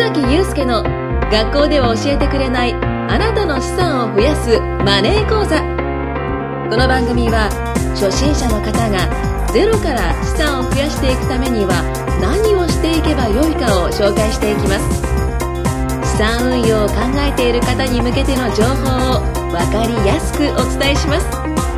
崎祐介の学校では教えてくれないあなたの資産を増やすマネー講座。この番組は初心者の方がゼロから資産を増やしていくためには何をしていけばよいかを紹介していきます。資産運用を考えている方に向けての情報を分かりやすくお伝えします。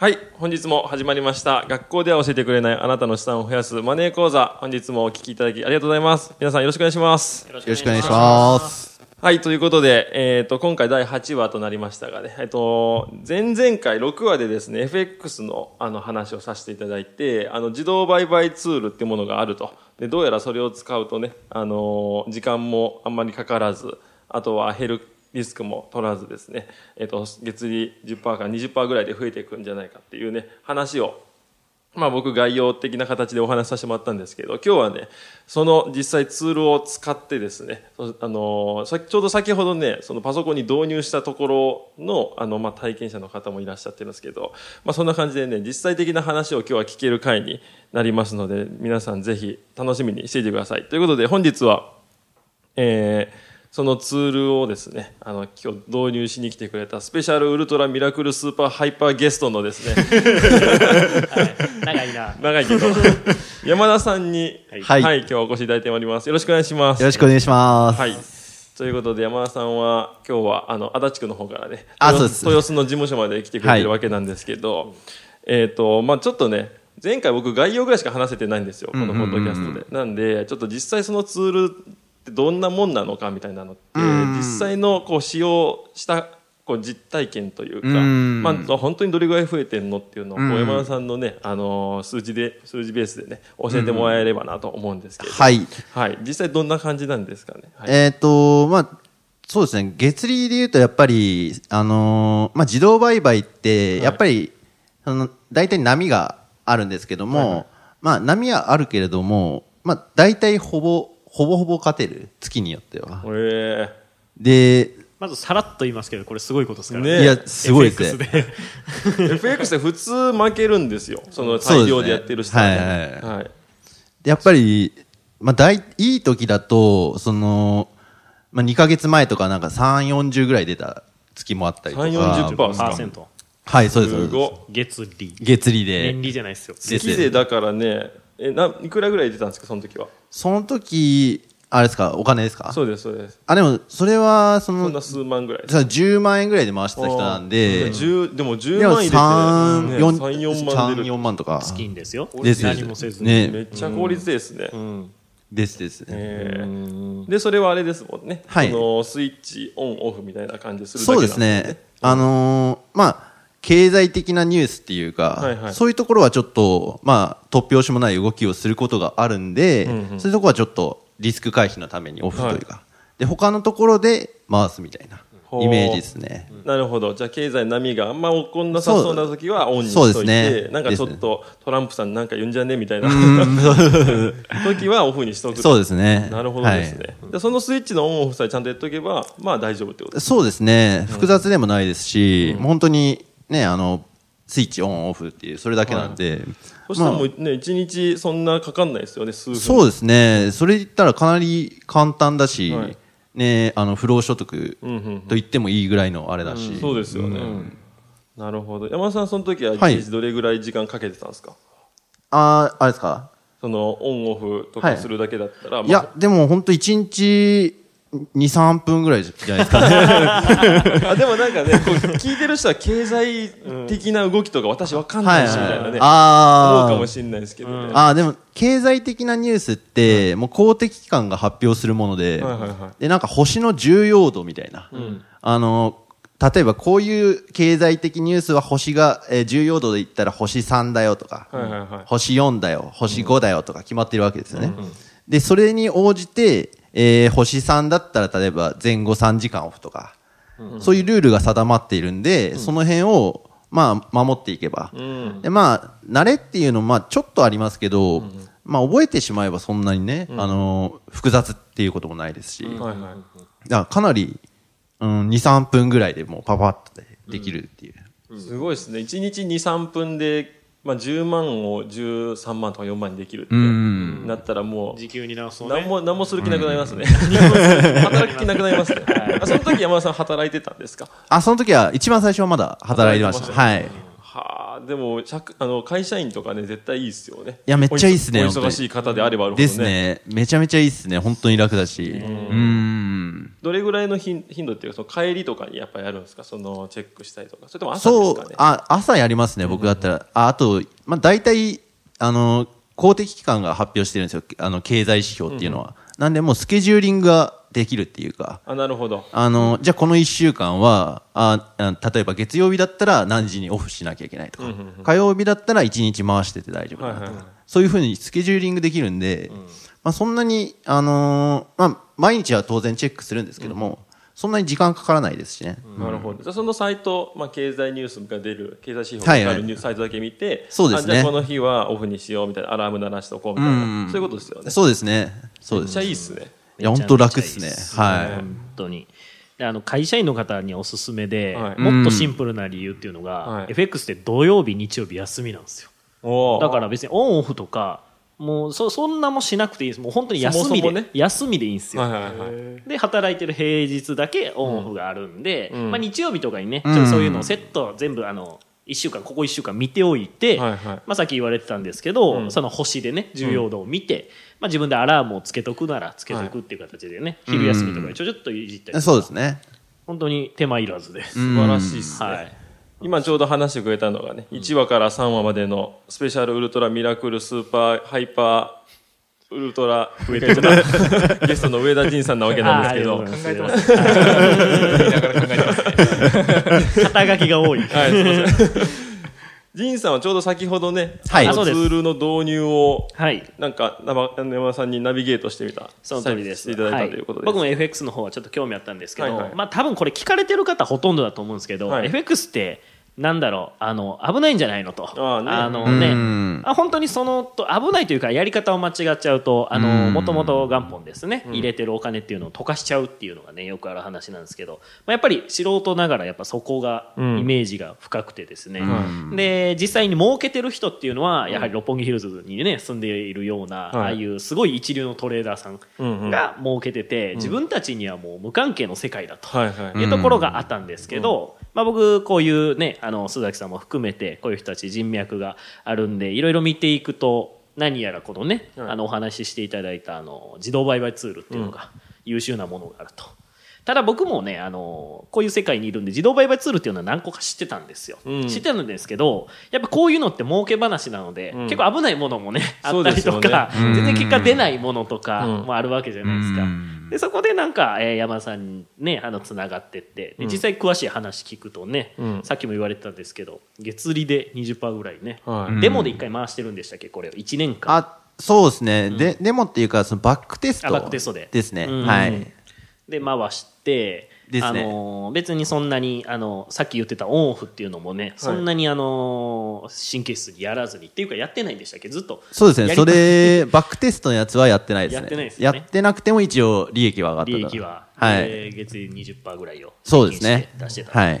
はい。本日も始まりました。学校では教えてくれないあなたの資産を増やすマネー講座。本日もお聞きいただきありがとうございます。皆さんよろしくお願いします。よろしくお願いします。はい。ということで、えっ、と、今回第8話となりましたがね、えっ、と、前々回6話でですね、FX のあの話をさせていただいて、あの、自動売買ツールっていうものがあると。で、どうやらそれを使うとね、あの時間もあんまりかからず、あとは減るリスクも取らずですね、えっ、と、月利10%から20%ぐらいで増えていくんじゃないかっていうね、話を、まあ僕概要的な形でお話しさせてもらったんですけど、今日はね、その実際ツールを使ってですね、あのちょうど先ほどね、そのパソコンに導入したところの、あの、まあ体験者の方もいらっしゃってるんですけど、まあそんな感じでね、実際的な話を今日は聞ける回になりますので、皆さんぜひ楽しみにしていてください。ということで本日は、えーそのツールをですね、あの、今日導入しに来てくれたスペシャルウルトラミラクルスーパーハイパーゲストのですね、長いな。長いけど、山田さんに、は、はいい今日はお越しいただいております。よろしくお願いします。よろしくお願いします。はい。ということで、山田さんは、今日は、あの、足立区の方からね、豊あそうです豊洲の事務所まで来てくれてるはいわけなんですけど、えっ、と、まあちょっとね、前回僕概要ぐらいしか話せてないんですよ、このポッドキャストで。なんで、ちょっと実際そのツールってどんなもんなのかみたいなのって、実際のこう使用したこう実体験というか、んまあ、本当にどれぐらい増えてんのっていうのを、山田さんのね、あのー数字で、数字ベースでね、教えてもらえればなと思うんですけど、はい。はい。実際どんな感じなんですかね？はい。えっ、と、まあ、そうですね。月利で言うと、やっぱり、あのーまあ、自動売買って、やっぱり、その、大体波があるんですけども、まあ、波はあるけれども、まあ、大体ほぼ、ほぼほぼ勝てる。月によっては。えで、まずさらっと言いますけど、これすごいことですからねいや、すごいです FX ね。FX で普通負けるんですよ。その大量でやってる人はねそうですねはい。でやっぱり、まあ、大、いい時だと、その、まあ、2ヶ月前とかなんか3、40ぐらい出た月もあったりとか。3 40%ですかパーセント。はい、そうです。そうですすご月利。月利で年。利じゃないですよ。月でだからね、え、な、いくらぐらい出たんですか、その時は？その時、あれですか、お金ですか？そうです、そうです。あ、でも、それは、そのそんな、数万ぐらい。その10万円ぐらいで回してた人なんで、10でも10でも万入れて、3、ね、4、3、4万出3、る。4万とか。金ですよ。です何もせずに。ねめっちゃ効率ですね。ですですね。えーで、それはあれですもんね。はいそのスイッチオンオフみたいな感じでするだそうですね。あのーまあ、経済的なニュースっていうか、はいはい。そういうところはちょっと、まあ、突拍子もない動きをすることがあるんで、んうん。そういうところはちょっとリスク回避のためにオフというか、で、他のところで回すみたいなイメージですね。なるほど。じゃあ、経済波があんま起こんなさそうな時はオンにしといて、ね。なんかちょっとトランプさんなんか言うんじゃねみたいな。時はオフにしとく。とそうですね。なるほどですね。はい。でそのスイッチのオンオフさえちゃんとやっとけば、まあ大丈夫ってことです。そうですね。複雑でもないですし、もう本当にね、あの、スイッチオンオフっていう、それだけなんで。そしたらもまうね、一日そんなかかんないですよね、数あ分。そうですね。それ言ったらかなり簡単だし、はいね、あの、不労所得うんうんと言ってもいいぐらいのあれだし。そうですよね。なるほど。山田さん、その時は一はい日どれぐらい時間かけてたんですか、あーあれですか？そのオンオフとかするだけだったら、まあいや、でも本当一日2、3分ぐらいじゃないですか。あでもなんかね、こう聞いてる人は経済的な動きとか私わかんないし、みたいなね。あー思うかもしれないですけどね。あーでも、経済的なニュースって、もう公的機関が発表するもので、はいはいはいで、なんか星の重要度みたいな。あの、例えばこういう経済的ニュースは星が、えー重要度で言ったら星3だよとか、はいはいはい星4だよ、星5だよとか決まってるわけですよね。で、それに応じて、えー星3だったら例えば前後3時間オフとか、そういうルールが定まっているんで、その辺を、まあ、守っていけば。うん。で、まあ、慣れっていうのも、まあ、ちょっとありますけど、まあ、覚えてしまえばそんなにね、あの、複雑っていうこともないですし、だかはいはい。らかなり、うん、2、3分ぐらいでもうパパッとでできるっていう。すごいですね。1日2、3分でまあ、10万を13万とか4万にできるってうんなったらもう時給に直す何も何もする気なくなりますね、働く気なくなりますね、あその時山田さん働いてたんですか？あ、その時は、一番最初はまだ働いてました。はい。はあでも社あの会社員とかね絶対いいっすよねいやめっちゃいいっすね忙しい方であればあるほどねですね。めちゃめちゃいいっすね。本当に楽だし。うん。どれぐらいの頻頻度っていうかその帰りとかにやっぱりやるんですか？そのチェックしたりとかそれとも朝ですかね、あ、朝やりますね、僕だったら。あ、あと、まあ、大体、あの、公的機関が発表してるんですよ。あの、経済指標っていうのは。なんで、もうスケジューリングができるっていうか。あなるほど。あの、じゃあこの1週間は、ああ例えば月曜日だったら何時にオフしなきゃいけないとか、火曜日だったら1日回してて大丈夫だなとか、はいはいはい。そういうふうにスケジューリングできるんで、まあ、そんなに、あのーまあ、毎日は当然チェックするんですけども、そんなに時間かからないですしね。なるほど。じゃあそのサイト、まあ、経済ニュースが出る経済指標がはいはい。あるニュースサイトだけ見て、そうですね。あじゃあこの日はオフにしようみたいなアラーム鳴らしておこうみたいな、うんそういうことですよね。そうですね。そうめっちです。ゃいいっすねいや、本当楽っすね。はい。本当に。であの会社員の方におすすめで、はい。もっとシンプルな理由っていうのが、はい。FX って土曜日日曜日休みなんですよ。だから別にオンオフとかもうそそんなもしなくていいです。もう本当に休みでそもそもね。休みでいいんですよ、はいはいはい。で働いてる平日だけオンオフがあるんで、うん。まあ、日曜日とかにね、うん。ちょっとそういうのをセット全部あの1週間ここ1週間見ておいて、はいはい。まあ、さっき言われてたんですけど、うん。その星でね重要度を見て、まあ、自分でアラームをつけとくならつけとくっていう形でね、昼休みとかにちょちょっといじったりそうですね。本当に手間いらずです、素晴らしいっすね、はい。今ちょうど話してくれたのがね、1話から3話までのスペシャルウルトラミラクルスーパーハイパーウルトラ上て ゲストの上田仁さんなわけなんですけど。あーありがとうございます肩書きが多い。はい、すいません。仁さんはちょうど先ほどね、はいあのツールの導入を、はいなんか、生山田さんにナビゲートしてみた。その通りです。していただいたということで。はい、僕も FX の方はちょっと興味あったんですけど、はいはいまあ多分これ聞かれてる方ほとんどだと思うんですけど、はい FX ってなんだろうあの危ないんじゃないのと。ああね。のね。うん。あ本当にそのと危ないというかやり方を間違っちゃうとあのもともと元本ですね。入れてるお金っていうのを溶かしちゃうっていうのがねよくある話なんですけど、まあ、やっぱり素人ながらやっぱそこがイうん。メージが深くてですね、ん。で実際に儲けてる人っていうのはやはり六本木ヒルズにね住んでいるような、はい。ああいうすごい一流のトレーダーさんが儲けてて、自分たちにはもう無関係の世界だと。はいはい。いうところがあったんですけど、まあ、僕こういうねあの須崎さんも含めてこういう人たち人脈があるんでいろいろ見ていくと何やらこのね、はい。あのお話ししていただいたあの自動売買ツールっていうのが優秀なものがあると。ただ僕もね、あのこういう世界にいるんで自動売買ツールっていうのは何個か知ってたんですよ、うん。知ってたんですけどやっぱこういうのって儲け話なので、うん。結構危ないものもねあったりとか、ね全然結果出ないものとかうん。もあるわけじゃないですか、うんでそこでなんか、えー山田さんにねあのつながってって。で実際詳しい話聞くとね、うん。さっきも言われてたんですけど月利で20%ぐらいね、はい。デモで1回回してるんでしたっけこれを。1年間。あ、そうですね。で、デモっていうか、そのバックテスト。あバックテストで。ですね。うん。はい。で回してね。あのー別にそんなにあのさっき言ってたオンオフっていうのもね、そんなにあのー神経質にやらずにっていうかやってないんでしたっけ？ずっとそうですね。それ、バックテストのやつはやってないですね。やってないですよね。やってなくても一応利益は上がったと利益は、はい。えー月利20%ぐらいをそうですね。出してた、はい。っ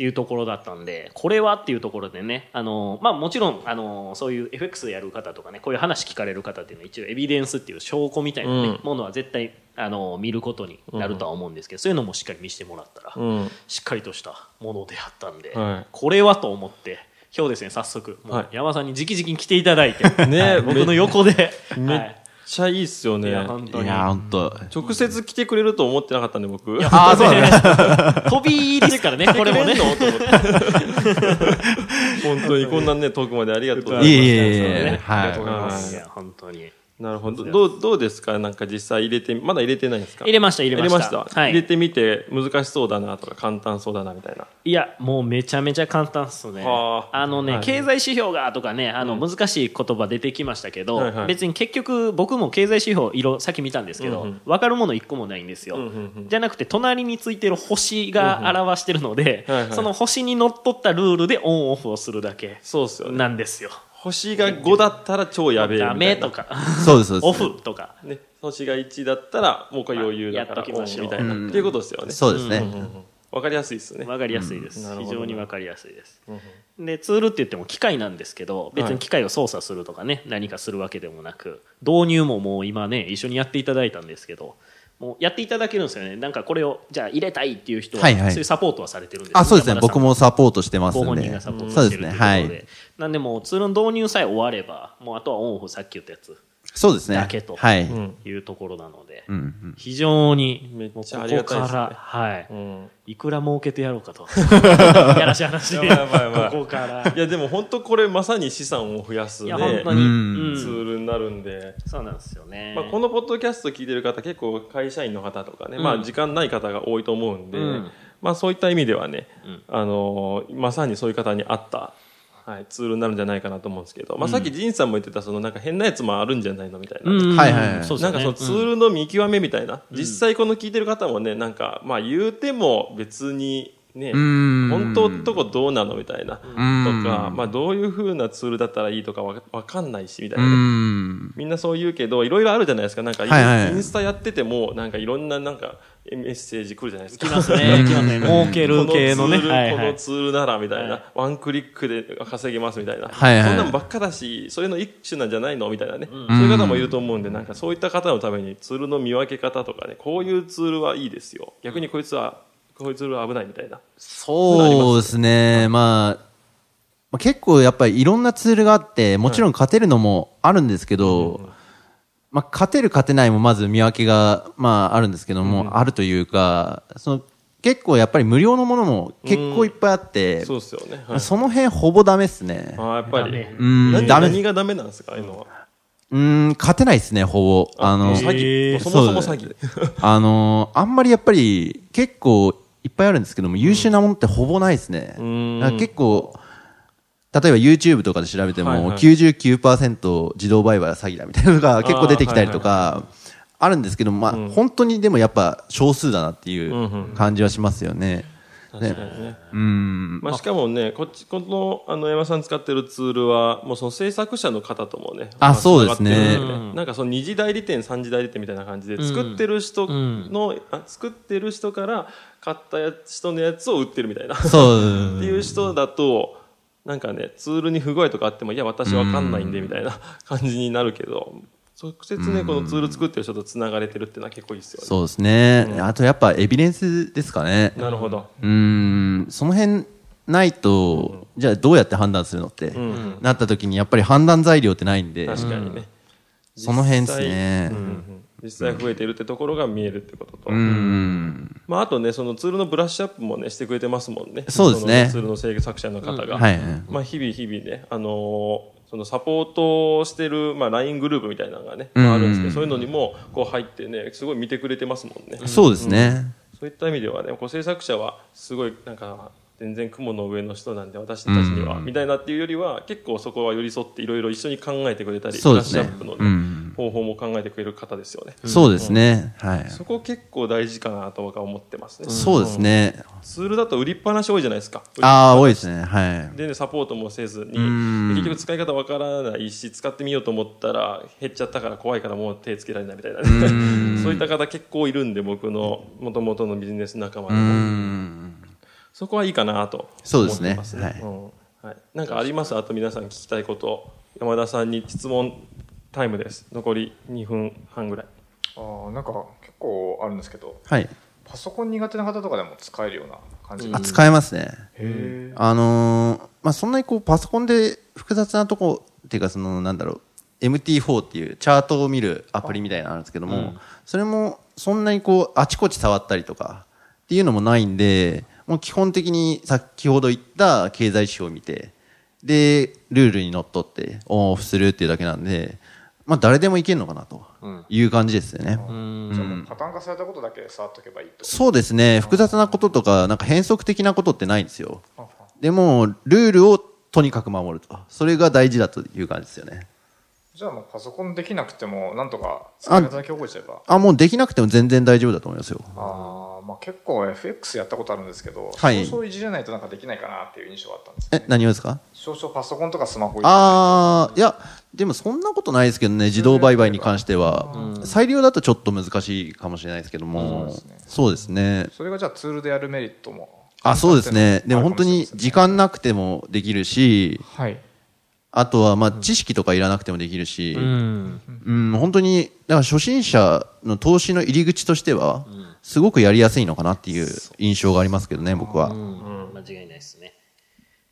ていうところだったんでこれはっていうところでねあの、まあ、もちろんあのそういう FX でやる方とかねこういう話聞かれる方っていうのは一応エビデンスっていう証拠みたいな、ねうん。ものは絶対あの見ることになるとは思うんですけど、そういうのもしっかり見せてもらったら、うん。しっかりとしたものであったんで、はいこれはと思って今日ですね早速もはいう山田さんに直々に来ていただいて、ねはい僕の横で、めっはいちゃいいっすよね。いや本当にいや、本当。直接来てくれると思ってなかったんで、僕。ああそうなんです 飛びですからねこれもね。本当にこんなね、遠くまでありがとうございます。いえいえいえねはいありがとうございます。はいいや、本当に。なるほど。どう、どうですか？なんか実際入れて、まだ入れてないんですか？入れました、入れました。入れました？はい。入れてみて難しそうだなとか簡単そうだなみたいな。いや、もうめちゃめちゃ簡単っすね。はああのね、はい経済指標がとかね、あの、難しい言葉出てきましたけど、はいはい別に結局僕も経済指標色、さっき見たんですけど、うんうん分かるもの一個もないんですよ。うんうんうんじゃなくて、隣についてる星が表してるので、はいはいその星にのっとったルールでオンオフをするだけそうっすよね。なんですよ。星が5だったら超やべえみたいな。ダメと。か、そうです、そうです。オフとか。ね。星が1だったらもうこれ余裕だからやっときましょうオンみたいな。うんっていうことですよね。そうですね。わかりやすいですねわかりやすいです、非常にわかりやすいです、でツールって言っても機械なんですけど別に機械を操作するとかね、何かするわけでもなく導入ももう今ね一緒にやっていただいたんですけどもうやっていただけるんですよねなんかこれをじゃあ入れたいっていう人は、はいはいそういうサポートはされてるんですよあ、そうですね。僕もサポートしてますごんで。本人がサポートそうですね。してるということではい。なんでもうツールの導入さえ終わればもうあとはオンオフさっき言ったやつそうですね。だけとはい。いうところなので、うんうん。非常にめっちゃありがたいですね。ここから、はい。うん。いくら儲けてやろうかと。やらしい話。やばいやばいやばい。ここから。いやでも本当これまさに資産を増やすいねや本当に、うん。うんツールになるんで、そうなんですよね、まあ、このポッドキャスト聞いてる方結構会社員の方とかね、うん。まあ時間ない方が多いと思うんで、うん。まあそういった意味ではね、あのーまさにそういう方に合った、はい、ツールになるんじゃないかなと思うんですけど、まあさっき仁さんも言ってたそのなんか変なやつもあるんじゃないのみたいな。うん。はいはいはい。そうですね。なんかそのツールの見極めみたいな、実際この聞いてる方もね、なんかまあ言うても別にね、ん。本当のとこどうなのみたいな、とん。か、まあどういう風なツールだったらいいとかわわかんないしみたいな。うね。ん。みんなそう言うけど、いろいろあるじゃないですか。なんか、インスタやってても、なんかいろんななんかメッセージ来るじゃないですか。きますね。きますね。儲ける系のね。このツール、はいはい。このツールならみたいな、はい。ワンクリックで稼げますみたいな、はいはい。そんなんばっかだし、そういうの一種なんじゃないのみたいなね、そういう方もいると思うんで、なんかそういった方のためにツールの見分け方とかね、こういうツールはいいですよ。逆にこいつは、こういうツールは危ないみたいな。そうですね。まあ、まあ結構やっぱりいろんなツールがあって、もちろん勝てるのもあるんですけど、まあ勝てる勝てないもまず見分けが、まああるんですけども、あるというか、その結構やっぱり無料のものも結構いっぱいあって、そうですよね。その辺ほぼダメですね。あーやっぱりダメ。うん何何がダメなんですかああいうのは？うーん、勝てないですね、ほぼ。あの、詐欺。そもそも詐欺。あのーあんまりやっぱり結構いっぱいあるんですけども、優秀なものってほぼないですね。結構、例えば YouTube とかで調べても、はいはい。99%自動売買は詐欺だみたいなのが結構出てきたりとか、あるんですけど、まあ、本当にでもやっぱ少数だなっていう感じはしますよね。確かにね。うん。まあ、しかもね、こっち、この、あの、山さん使ってるツールは、もうその制作者の方ともね、あまそうですねなんかその二次代理店、三次代理店みたいな感じで、作ってる人の、あ作ってる人から買ったや人のやつを売ってるみたいな。ってそう。いう人だと、なんかね、ツールに不具合とかあっても、いや、私わかんないんで、みたいな感じになるけど、直接ね、このツール作ってる人と繋がれてるっていうのは結構いいですよね。そうですね。あとやっぱエビデンスですかね。なるほど。うーん、その辺ないと、じゃあどうやって判断するのって、なった時にやっぱり判断材料ってないんで、確かにね。その辺ですね実際増えているってところが見えるってことと、うん。まあ、あとねそのツールのブラッシュアップもねしてくれてますもんねそうですねツールの制作者の方が、はい。まあ、日々日々ね、あのーそのサポートをしてる、まあ、LINE グループみたいなのがね、まあ、あるんですけど、そういうのにもこう入ってねすごい見てくれてますもんね、そうですね。そういった意味ではねこう制作者はすごいなんか全然雲の上の人なんで私たちには、みたいなっていうよりは結構そこは寄り添っていろいろ一緒に考えてくれたり、ブラッシュアップの、ねうん方法も考えてくれる方ですよね、そうですね。はい。そこ結構大事かなと僕は思ってますね、そうですね。ツールだと売りっぱなし多いじゃないですか。ああ、多いですね。はい。でね、サポートもせずに。ん。結局使い方わからないし使ってみようと思ったら減っちゃったから怖いからもう手つけられないみたいな。ね そういった方結構いるんで僕のもともとのビジネス仲間でうもん。そこはいいかなとそうですね。思ってますね。はい。うん。はい、なんかあります？あと皆さん聞きたいこと。山田さんに質問タイムです。残り2分半ぐらい。あーなんか結構あるんですけどはい。パソコン苦手な方とかでも使えるような感じ？あ、使えますね。へあのーまあ、そんなにこう、パソコンで複雑なとこ、っていうか、その、なんだろう、MT4 っていうチャートを見るアプリみたいなのあるんですけども、それも、そんなにこう、あちこち触ったりとか、っていうのもないんで、もう基本的に先ほど言った経済指標を見て、で、ルールにのっとってオンオフするっていうだけなんで、まあ、誰でもいけるのかなという感じですよね。ーじゃあもうパターン化されたことだけ触っとけばいいとそうですね。複雑なこととか、なんか変則的なことってないんですよ。でも、ルールをとにかく守ると。それが大事だという感じですよね。じゃあもうパソコンできなくてもなんとか使い方だけ覚えちゃえばあ、もうできなくても全然大丈夫だと思いますよ。あーまあ結構 FX やったことあるんですけど、はい少々いじれないとなんかできないかなっていう印象があったんですえ、何をですか？少々パソコンとかスマホいじれないあー、いや、でもそんなことないですけどね、自動売買に関しては。裁量だとちょっと難しいかもしれないですけども。そうですね。それがじゃあツールでやるメリットもあ、そうですね。でも本当に時間なくてもできるし、はいあとはまあ知識とかいらなくてもできるし、うんうん、本当に、だから初心者の投資の入り口としては、すごくやりやすいのかなっていう印象がありますけどね、僕は。うん間違いない。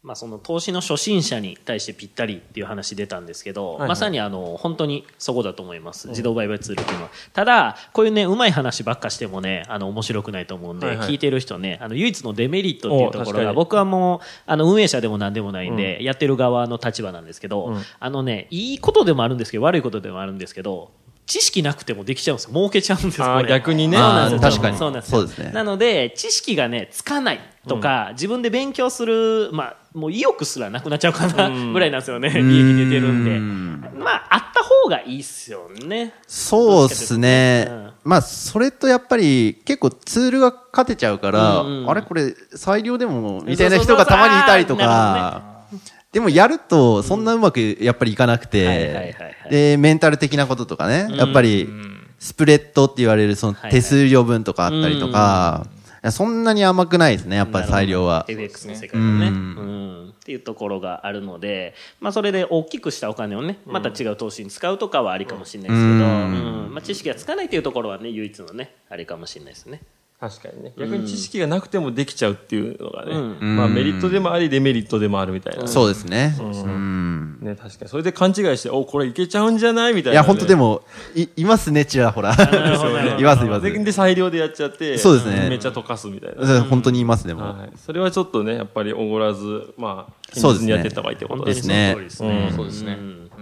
まあ、その投資の初心者に対してぴったりっていう話出たんですけど、はいまさにあの本当にそこだと思います、自動売買ツールっていうのは。ただ、こういうね、うまい話ばっかしてもね、あの面白くないと思うんで、はいはい。聞いてる人ね、あの唯一のデメリットっていうところが、僕はもうあの運営者でも何でもないんで、やってる側の立場なんですけど、うん。あのね、いいことでもあるんですけど、悪いことでもあるんですけど、知識なくてもできちゃうんですよ。儲けちゃうんですあーこれ。逆にね。そうなんです確かに。そうなんですよ。そうですね。なので、知識がね、つかないとか、自分で勉強する、まあ、もう意欲すらなくなっちゃうかな、うん。ぐらいなんですよね。利益出てるんで。まあ、あった方がいいっすよね。そうですね。うん。まあ、それとやっぱり結構ツールが勝てちゃうから、うんうん。あれこれ裁量でもみたいな人がたまにいたりとか、でもやるとそんなうまくやっぱりいかなくてはい、で、メンタル的なこととかね、やっぱりスプレッドって言われるその手数料分とかあったりとか、いやそんなに甘くないですね、やっぱり裁量は。FX の世界のね、ううん。んっていうところがあるので、まあ、それで大きくしたお金をねまた違う投資に使うとかはありかもしれないですけど、うん。うん。まあ、知識がつかないというところはね唯一のねあれかもしれないですね。確かにね。逆に知識がなくてもできちゃうっていうのがね、うまあ、メリットでもありデメリットでもあるみたいな、そうですね。ううん。ね、確かにそれで勘違いしておこれいけちゃうんじゃないみたいな、いや、本当でも、い、いますね、ちらほら。います、います。でで裁量でやっちゃってそうですね。めっちゃ溶かすみたいな、本当にいますね、もう。はい、それはちょっとねやっぱりおごらずまあそうですね堅実にやっていった方がいいってことですね。の通りですね。うん。そうですね。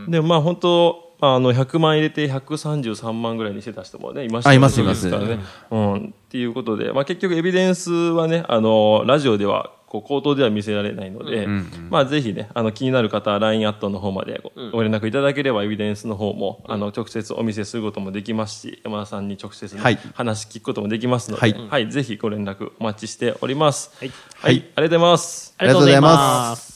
でもまあ本当あの100万入れて133万ぐらいにしてた人もね。いましたねいますいます。からね、うん、っていうことで、まあ、結局エビデンスはねあのラジオではこう口頭では見せられないので、まあ、ぜひねあの気になる方は LINE アットの方までご,、ご連絡いただければエビデンスの方も、あの直接お見せすることもできますし山田さんに直接ね、はい。話聞くこともできますので、ははい。いぜひご連絡お待ちしております。はい。はい、ありがとうございます。ありがとうございます。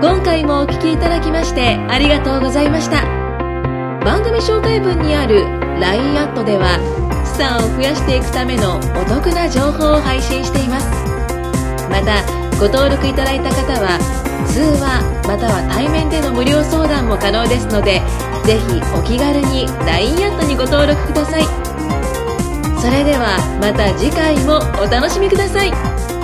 今回もお聞きいただきましてありがとうございました。番組紹介文にある LINE アットでは資産を増やしていくためのお得な情報を配信しています。またご登録いただいた方は通話または対面での無料相談も可能ですのでぜひお気軽に LINE アットにご登録ください。それではまた次回もお楽しみください。